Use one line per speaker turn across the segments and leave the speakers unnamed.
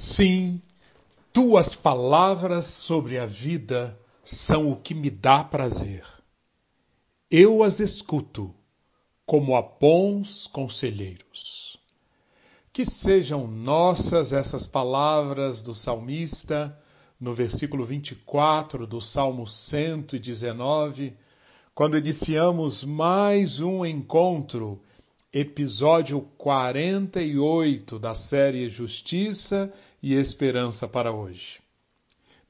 Sim, tuas palavras sobre a vida são o que me dá prazer. Eu as escuto como a bons conselheiros. Que sejam nossas essas palavras do salmista no versículo 24 do Salmo 119, quando iniciamos mais um encontro episódio 48 da série Justiça e Esperança para hoje.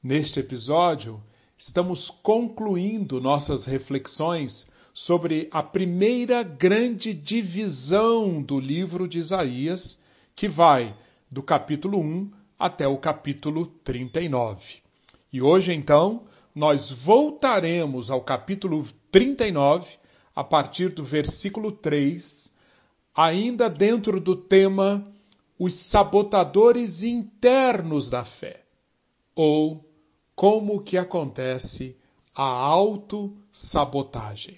Neste episódio, estamos concluindo nossas reflexões sobre a primeira grande divisão do livro de Isaías, que vai do capítulo 1 até o capítulo 39. E hoje, então, nós voltaremos ao capítulo 39 a partir do versículo 3 ainda dentro do tema os sabotadores internos da fé, ou como que acontece a autossabotagem.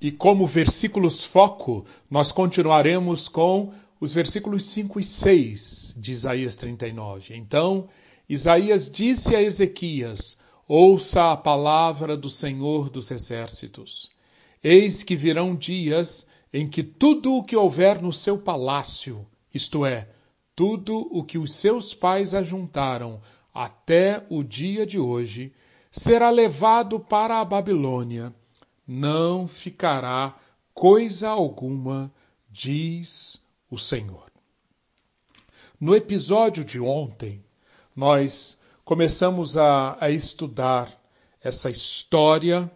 E como versículos foco, nós continuaremos com os versículos 5 e 6 de Isaías 39. Então, Isaías disse a Ezequias: Ouça a palavra do Senhor dos Exércitos. Eis que virão dias em que tudo o que houver no seu palácio, isto é, tudo o que os seus pais ajuntaram até o dia de hoje, será levado para a Babilônia. Não ficará coisa alguma, diz o Senhor. No episódio de ontem, nós começamos a, a estudar essa história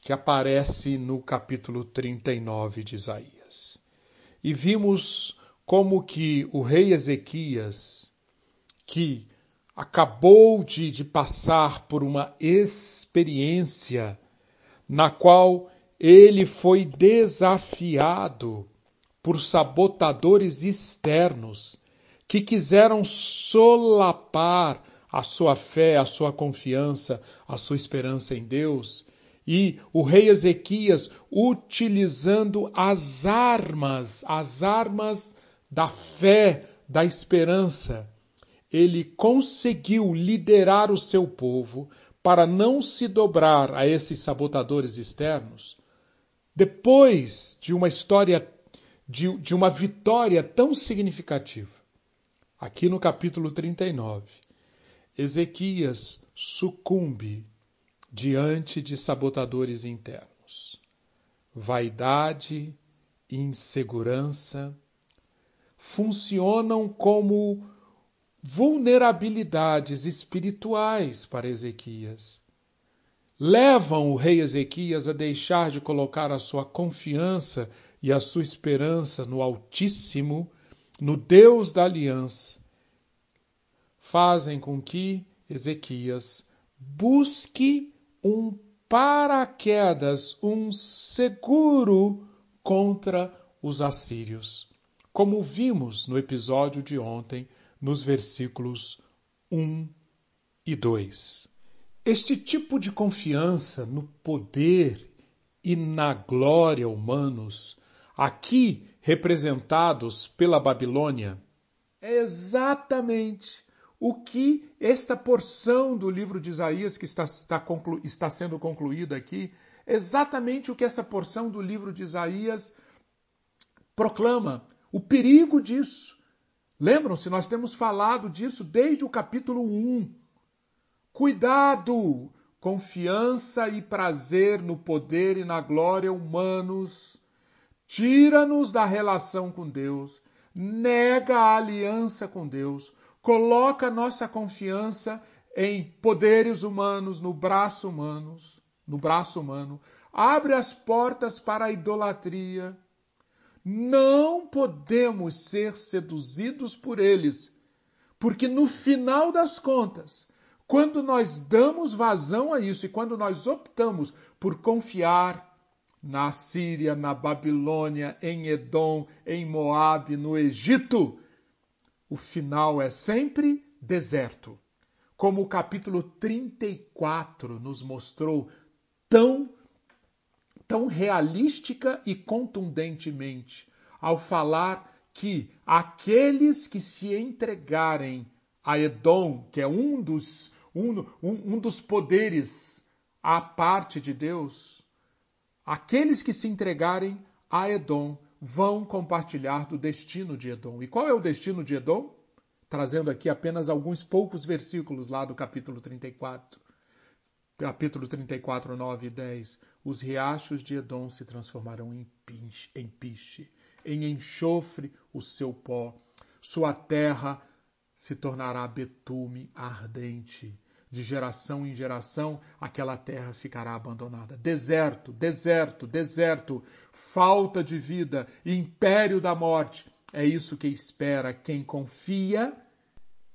que aparece no capítulo 39 de Isaías. E vimos como que o rei Ezequias, que acabou de, de passar por uma experiência na qual ele foi desafiado por sabotadores externos que quiseram solapar a sua fé, a sua confiança, a sua esperança em Deus e o rei Ezequias utilizando as armas, as armas da fé, da esperança, ele conseguiu liderar o seu povo para não se dobrar a esses sabotadores externos. Depois de uma história, de, de uma vitória tão significativa, aqui no capítulo 39, Ezequias sucumbe diante de sabotadores internos. Vaidade insegurança funcionam como vulnerabilidades espirituais para Ezequias. Levam o rei Ezequias a deixar de colocar a sua confiança e a sua esperança no Altíssimo, no Deus da aliança. Fazem com que Ezequias busque um paraquedas, um seguro contra os assírios, como vimos no episódio de ontem, nos versículos 1 e 2. Este tipo de confiança no poder e na glória humanos, aqui representados pela Babilônia, é exatamente o que esta porção do livro de Isaías que está, está, conclu, está sendo concluída aqui, exatamente o que essa porção do livro de Isaías proclama, o perigo disso. Lembram-se, nós temos falado disso desde o capítulo 1. Cuidado! Confiança e prazer no poder e na glória humanos tira-nos da relação com Deus, nega a aliança com Deus, coloca nossa confiança em poderes humanos, no braço humanos, no braço humano, abre as portas para a idolatria. Não podemos ser seduzidos por eles, porque no final das contas, quando nós damos vazão a isso e quando nós optamos por confiar na Síria, na Babilônia, em Edom, em Moabe, no Egito, o final é sempre deserto. Como o capítulo 34 nos mostrou tão, tão realística e contundentemente ao falar que aqueles que se entregarem a Edom, que é um dos, um, um, um dos poderes à parte de Deus, aqueles que se entregarem a Edom vão compartilhar do destino de Edom. E qual é o destino de Edom? Trazendo aqui apenas alguns poucos versículos lá do capítulo 34. Capítulo 34, 9 e 10. Os riachos de Edom se transformarão em piche, em piche, em enxofre o seu pó. Sua terra se tornará betume ardente. De geração em geração, aquela terra ficará abandonada. Deserto, deserto, deserto, falta de vida, império da morte. É isso que espera quem confia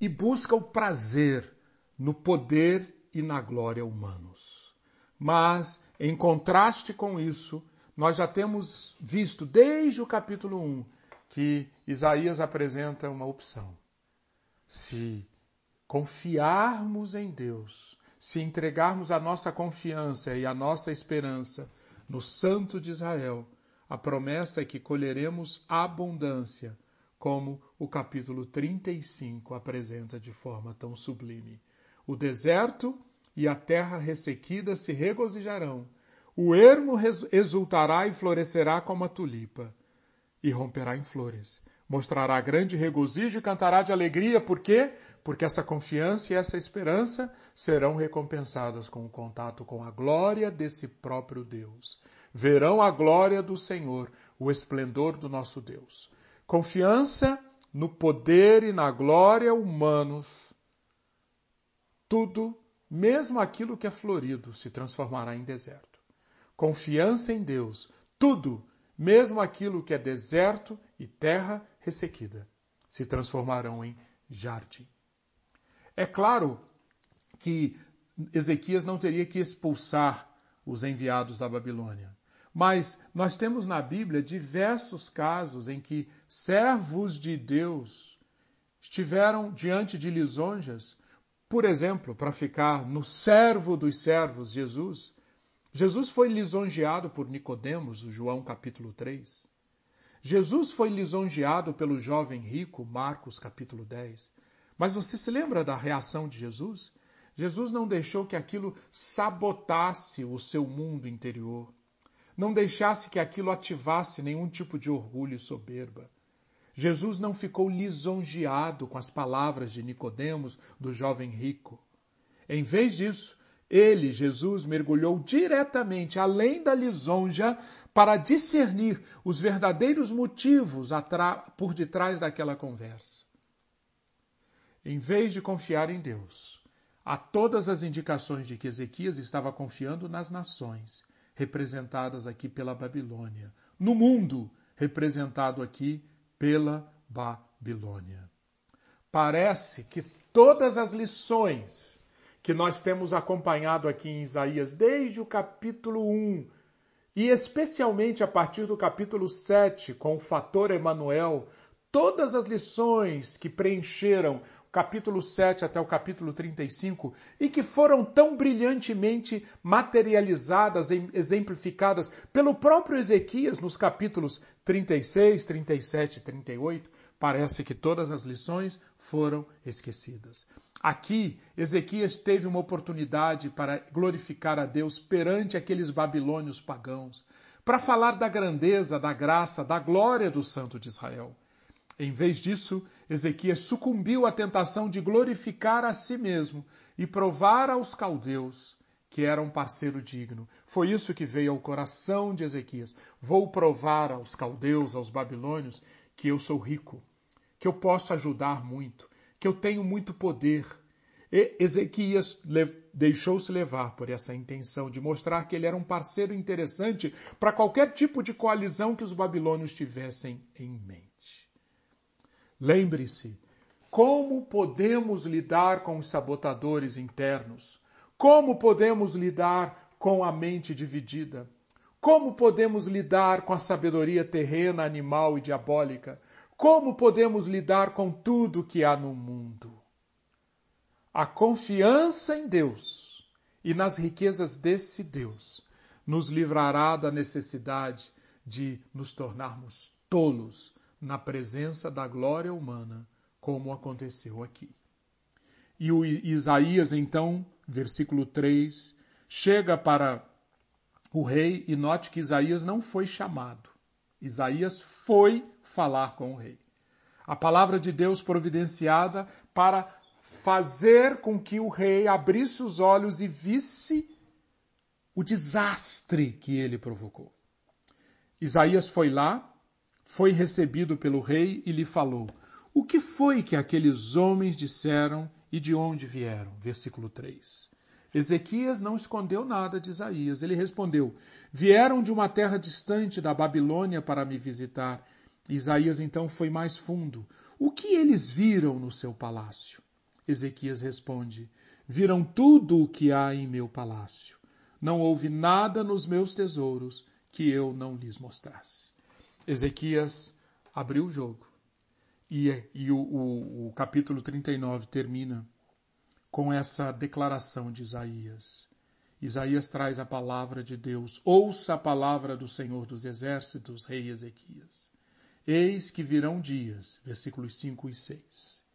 e busca o prazer no poder e na glória humanos. Mas, em contraste com isso, nós já temos visto desde o capítulo 1 que Isaías apresenta uma opção se confiarmos em Deus, se entregarmos a nossa confiança e a nossa esperança no Santo de Israel, a promessa é que colheremos abundância, como o capítulo 35 apresenta de forma tão sublime. O deserto e a terra ressequida se regozijarão, o ermo exultará e florescerá como a tulipa, e romperá em flores mostrará grande regozijo e cantará de alegria. Por quê? Porque essa confiança e essa esperança serão recompensadas com o contato com a glória desse próprio Deus. Verão a glória do Senhor, o esplendor do nosso Deus. Confiança no poder e na glória humanos. Tudo, mesmo aquilo que é florido, se transformará em deserto. Confiança em Deus. Tudo, mesmo aquilo que é deserto e terra ressequida, se transformarão em jardim. É claro que Ezequias não teria que expulsar os enviados da Babilônia. Mas nós temos na Bíblia diversos casos em que servos de Deus estiveram diante de lisonjas, por exemplo, para ficar no servo dos servos, Jesus, Jesus foi lisonjeado por Nicodemos, João capítulo 3. Jesus foi lisonjeado pelo jovem rico, Marcos capítulo 10. Mas você se lembra da reação de Jesus? Jesus não deixou que aquilo sabotasse o seu mundo interior. Não deixasse que aquilo ativasse nenhum tipo de orgulho e soberba. Jesus não ficou lisonjeado com as palavras de Nicodemos, do jovem rico. Em vez disso, ele, Jesus, mergulhou diretamente além da lisonja para discernir os verdadeiros motivos por detrás daquela conversa. Em vez de confiar em Deus, há todas as indicações de que Ezequias estava confiando nas nações, representadas aqui pela Babilônia, no mundo, representado aqui pela Babilônia. Parece que todas as lições que nós temos acompanhado aqui em Isaías desde o capítulo 1 e especialmente a partir do capítulo 7, com o fator Emanuel, todas as lições que preencheram capítulo 7 até o capítulo 35 e que foram tão brilhantemente materializadas, exemplificadas pelo próprio Ezequias nos capítulos 36, 37 e 38, parece que todas as lições foram esquecidas. Aqui, Ezequias teve uma oportunidade para glorificar a Deus perante aqueles babilônios pagãos, para falar da grandeza, da graça, da glória do Santo de Israel. Em vez disso, Ezequias sucumbiu à tentação de glorificar a si mesmo e provar aos caldeus que era um parceiro digno. Foi isso que veio ao coração de Ezequias. Vou provar aos caldeus, aos babilônios, que eu sou rico, que eu posso ajudar muito, que eu tenho muito poder. E Ezequias deixou-se levar por essa intenção de mostrar que ele era um parceiro interessante para qualquer tipo de coalizão que os babilônios tivessem em mente. Lembre-se, como podemos lidar com os sabotadores internos? Como podemos lidar com a mente dividida? Como podemos lidar com a sabedoria terrena, animal e diabólica? Como podemos lidar com tudo que há no mundo? A confiança em Deus e nas riquezas desse Deus nos livrará da necessidade de nos tornarmos tolos na presença da glória humana, como aconteceu aqui. E o Isaías, então, versículo 3, chega para o rei e note que Isaías não foi chamado. Isaías foi falar com o rei. A palavra de Deus providenciada para fazer com que o rei abrisse os olhos e visse o desastre que ele provocou. Isaías foi lá, foi recebido pelo rei e lhe falou: O que foi que aqueles homens disseram e de onde vieram? Versículo 3. Ezequias não escondeu nada de Isaías. Ele respondeu: Vieram de uma terra distante da Babilônia para me visitar. Isaías então foi mais fundo. O que eles viram no seu palácio? Ezequias responde: Viram tudo o que há em meu palácio. Não houve nada nos meus tesouros que eu não lhes mostrasse. Ezequias abriu o jogo. E, e o, o, o capítulo 39 termina com essa declaração de Isaías. Isaías traz a palavra de Deus. Ouça a palavra do Senhor dos Exércitos, rei Ezequias. Eis que virão dias, versículos 5 e 6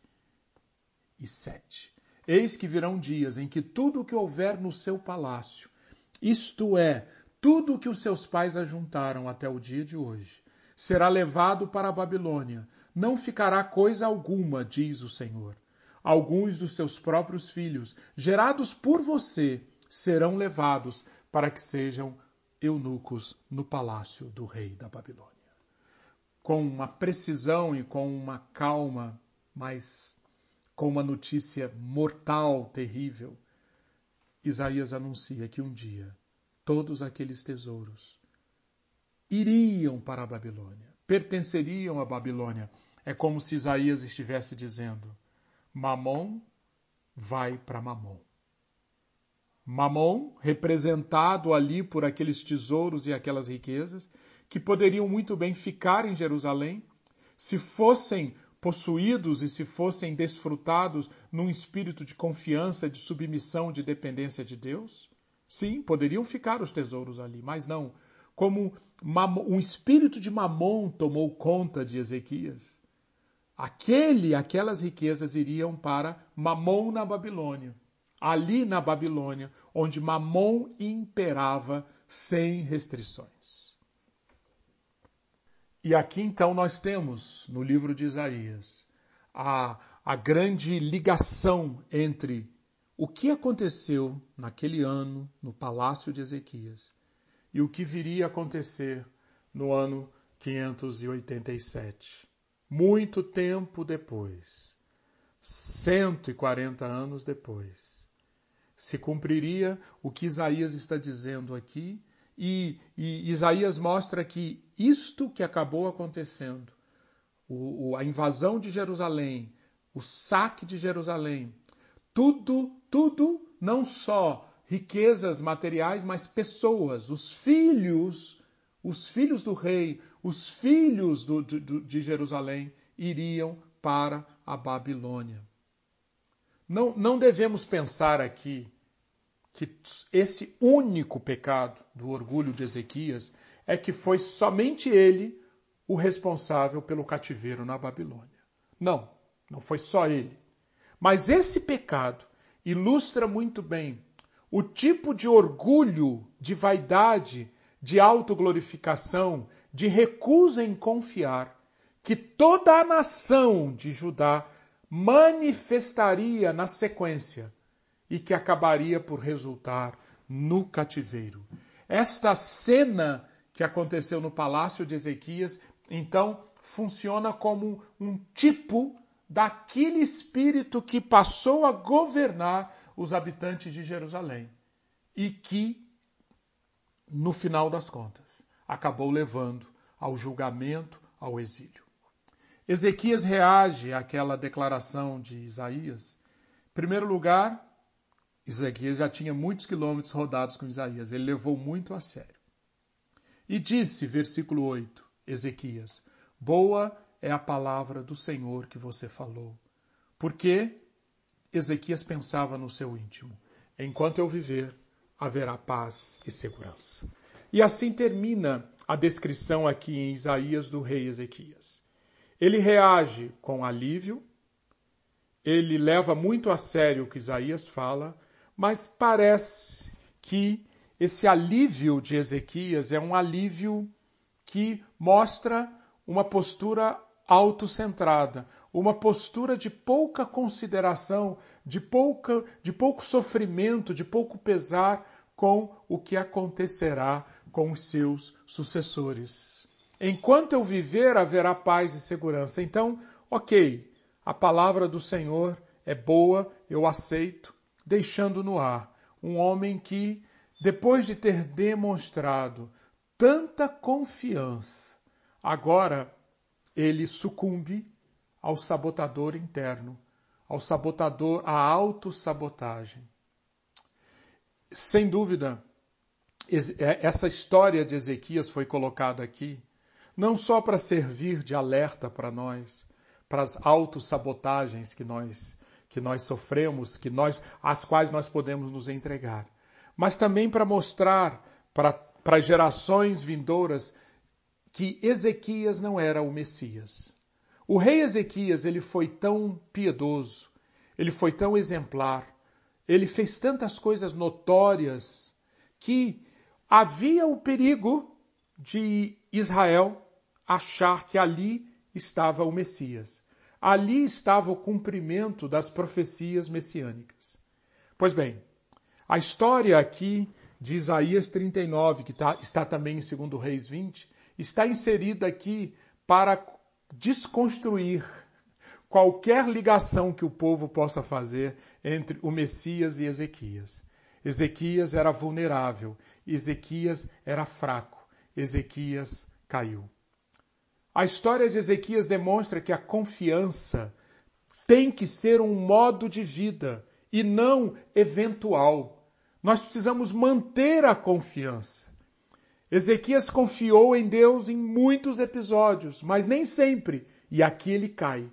e 7. Eis que virão dias em que tudo o que houver no seu palácio, isto é, tudo o que os seus pais ajuntaram até o dia de hoje será levado para a Babilônia. Não ficará coisa alguma, diz o Senhor. Alguns dos seus próprios filhos, gerados por você, serão levados para que sejam eunucos no palácio do rei da Babilônia. Com uma precisão e com uma calma, mas com uma notícia mortal, terrível, Isaías anuncia que um dia todos aqueles tesouros iriam para a Babilônia, pertenceriam à Babilônia. É como se Isaías estivesse dizendo: Mamon vai para Mamon. Mamon, representado ali por aqueles tesouros e aquelas riquezas, que poderiam muito bem ficar em Jerusalém, se fossem possuídos e se fossem desfrutados num espírito de confiança, de submissão, de dependência de Deus. Sim, poderiam ficar os tesouros ali, mas não. Como um espírito de mamon tomou conta de Ezequias, aquele, aquelas riquezas iriam para Mamon na Babilônia. Ali na Babilônia, onde Mamon imperava sem restrições. E aqui então nós temos, no livro de Isaías, a, a grande ligação entre o que aconteceu naquele ano no palácio de Ezequias e o que viria a acontecer no ano 587. Muito tempo depois, 140 anos depois, se cumpriria o que Isaías está dizendo aqui, e, e Isaías mostra que isto que acabou acontecendo, o, o, a invasão de Jerusalém, o saque de Jerusalém, tudo, tudo, não só riquezas materiais, mas pessoas, os filhos, os filhos do rei, os filhos do, do, de Jerusalém iriam para a Babilônia. Não, não devemos pensar aqui que esse único pecado do orgulho de Ezequias é que foi somente ele o responsável pelo cativeiro na Babilônia. Não, não foi só ele. Mas esse pecado ilustra muito bem o tipo de orgulho, de vaidade, de autoglorificação, de recusa em confiar que toda a nação de Judá manifestaria na sequência e que acabaria por resultar no cativeiro. Esta cena que aconteceu no palácio de Ezequias, então, funciona como um tipo daquele espírito que passou a governar os habitantes de Jerusalém e que, no final das contas, acabou levando ao julgamento, ao exílio. Ezequias reage àquela declaração de Isaías. Em primeiro lugar, Ezequias já tinha muitos quilômetros rodados com Isaías, ele levou muito a sério. E disse, versículo 8, Ezequias: Boa é a palavra do Senhor que você falou. Porque Ezequias pensava no seu íntimo: enquanto eu viver, haverá paz e segurança. E assim termina a descrição aqui em Isaías do rei Ezequias. Ele reage com alívio, ele leva muito a sério o que Isaías fala, mas parece que esse alívio de Ezequias é um alívio que mostra uma postura autocentrada, uma postura de pouca consideração, de, pouca, de pouco sofrimento, de pouco pesar com o que acontecerá com os seus sucessores. Enquanto eu viver, haverá paz e segurança. Então, ok, a palavra do Senhor é boa, eu aceito, deixando no ar um homem que, depois de ter demonstrado tanta confiança, agora ele sucumbe ao sabotador interno, ao sabotador, à autossabotagem. Sem dúvida, é, essa história de Ezequias foi colocada aqui não só para servir de alerta para nós, para as autossabotagens que nós que nós sofremos, que nós às quais nós podemos nos entregar, mas também para mostrar para, para gerações vindouras que Ezequias não era o Messias. O rei Ezequias, ele foi tão piedoso, ele foi tão exemplar, ele fez tantas coisas notórias que havia o perigo de Israel achar que ali estava o Messias. Ali estava o cumprimento das profecias messiânicas. Pois bem, a história aqui de Isaías 39, que tá, está também em 2 Reis 20, está inserida aqui para desconstruir qualquer ligação que o povo possa fazer entre o Messias e Ezequias. Ezequias era vulnerável, Ezequias era fraco, Ezequias caiu. A história de Ezequias demonstra que a confiança tem que ser um modo de vida e não eventual. Nós precisamos manter a confiança. Ezequias confiou em Deus em muitos episódios, mas nem sempre, e aqui ele cai.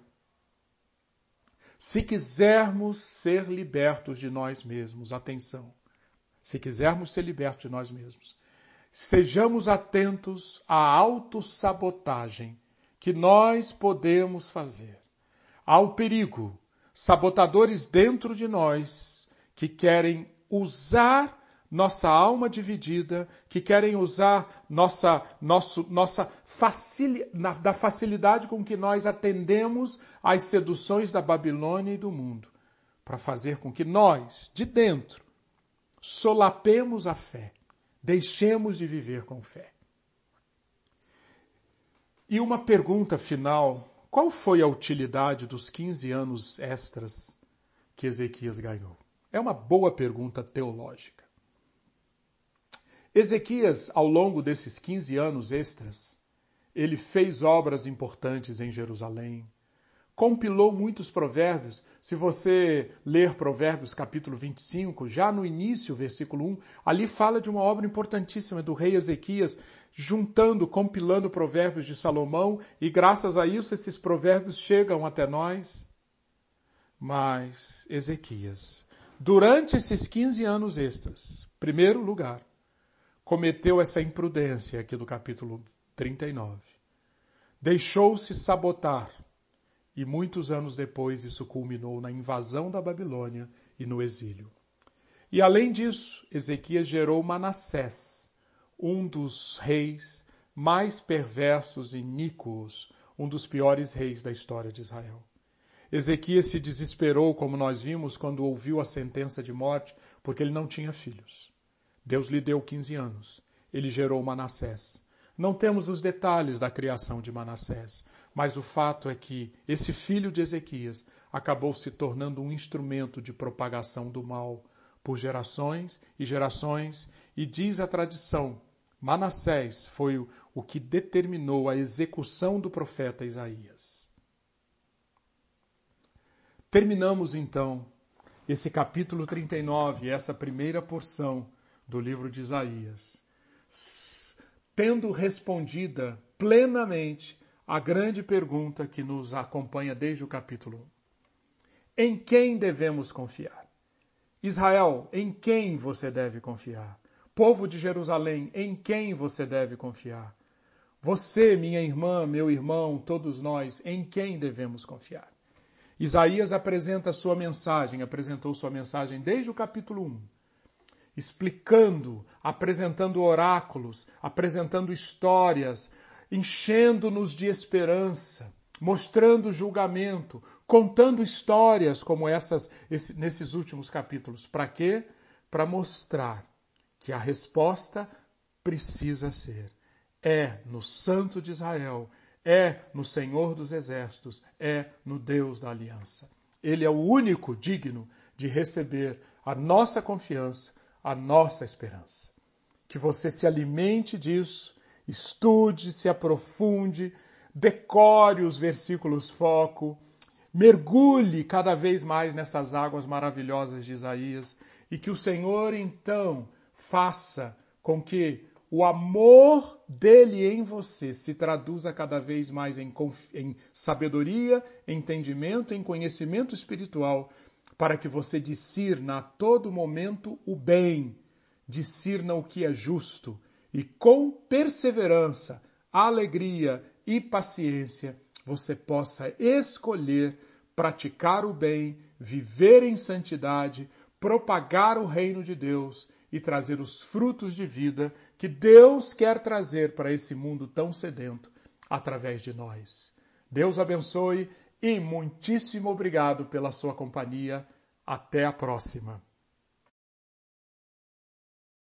Se quisermos ser libertos de nós mesmos, atenção, se quisermos ser libertos de nós mesmos, sejamos atentos à autossabotagem que nós podemos fazer. Há o perigo, sabotadores dentro de nós que querem usar nossa alma dividida, que querem usar nossa, nosso, nossa facil, na, da facilidade com que nós atendemos às seduções da Babilônia e do mundo, para fazer com que nós, de dentro, solapemos a fé Deixemos de viver com fé. E uma pergunta final: qual foi a utilidade dos 15 anos extras que Ezequias ganhou? É uma boa pergunta teológica. Ezequias, ao longo desses 15 anos extras, ele fez obras importantes em Jerusalém, compilou muitos provérbios. Se você ler Provérbios capítulo 25, já no início, versículo 1, ali fala de uma obra importantíssima do rei Ezequias, juntando, compilando provérbios de Salomão, e graças a isso esses provérbios chegam até nós. Mas Ezequias, durante esses 15 anos extras, primeiro lugar, cometeu essa imprudência aqui do capítulo 39. Deixou-se sabotar e muitos anos depois isso culminou na invasão da Babilônia e no exílio. E além disso, Ezequias gerou Manassés, um dos reis mais perversos e iníquos, um dos piores reis da história de Israel. Ezequias se desesperou, como nós vimos, quando ouviu a sentença de morte, porque ele não tinha filhos. Deus lhe deu 15 anos. Ele gerou Manassés. Não temos os detalhes da criação de Manassés, mas o fato é que esse filho de Ezequias acabou se tornando um instrumento de propagação do mal por gerações e gerações, e diz a tradição, Manassés foi o que determinou a execução do profeta Isaías. Terminamos então esse capítulo 39, essa primeira porção do livro de Isaías, tendo respondida plenamente a grande pergunta que nos acompanha desde o capítulo 1. Em quem devemos confiar? Israel, em quem você deve confiar? Povo de Jerusalém, em quem você deve confiar? Você, minha irmã, meu irmão, todos nós, em quem devemos confiar? Isaías apresenta sua mensagem, apresentou sua mensagem desde o capítulo 1, explicando, apresentando oráculos, apresentando histórias, enchendo-nos de esperança, mostrando julgamento, contando histórias como essas esse, nesses últimos capítulos. Para quê? Para mostrar que a resposta precisa ser é no Santo de Israel, é no Senhor dos Exércitos, é no Deus da Aliança. Ele é o único digno de receber a nossa confiança, a nossa esperança. Que você se alimente disso, estude, se aprofunde, decore os versículos foco, mergulhe cada vez mais nessas águas maravilhosas de Isaías e que o Senhor então faça com que o amor dele em você se traduza cada vez mais em, em sabedoria, entendimento, em conhecimento espiritual, para que você discirna a todo momento o bem, discirna o que é justo e com perseverança, alegria e paciência você possa escolher praticar o bem, viver em santidade, propagar o reino de Deus e trazer os frutos de vida que Deus quer trazer para esse mundo tão sedento através de nós. Deus abençoe e muitíssimo obrigado pela sua companhia. Até a próxima.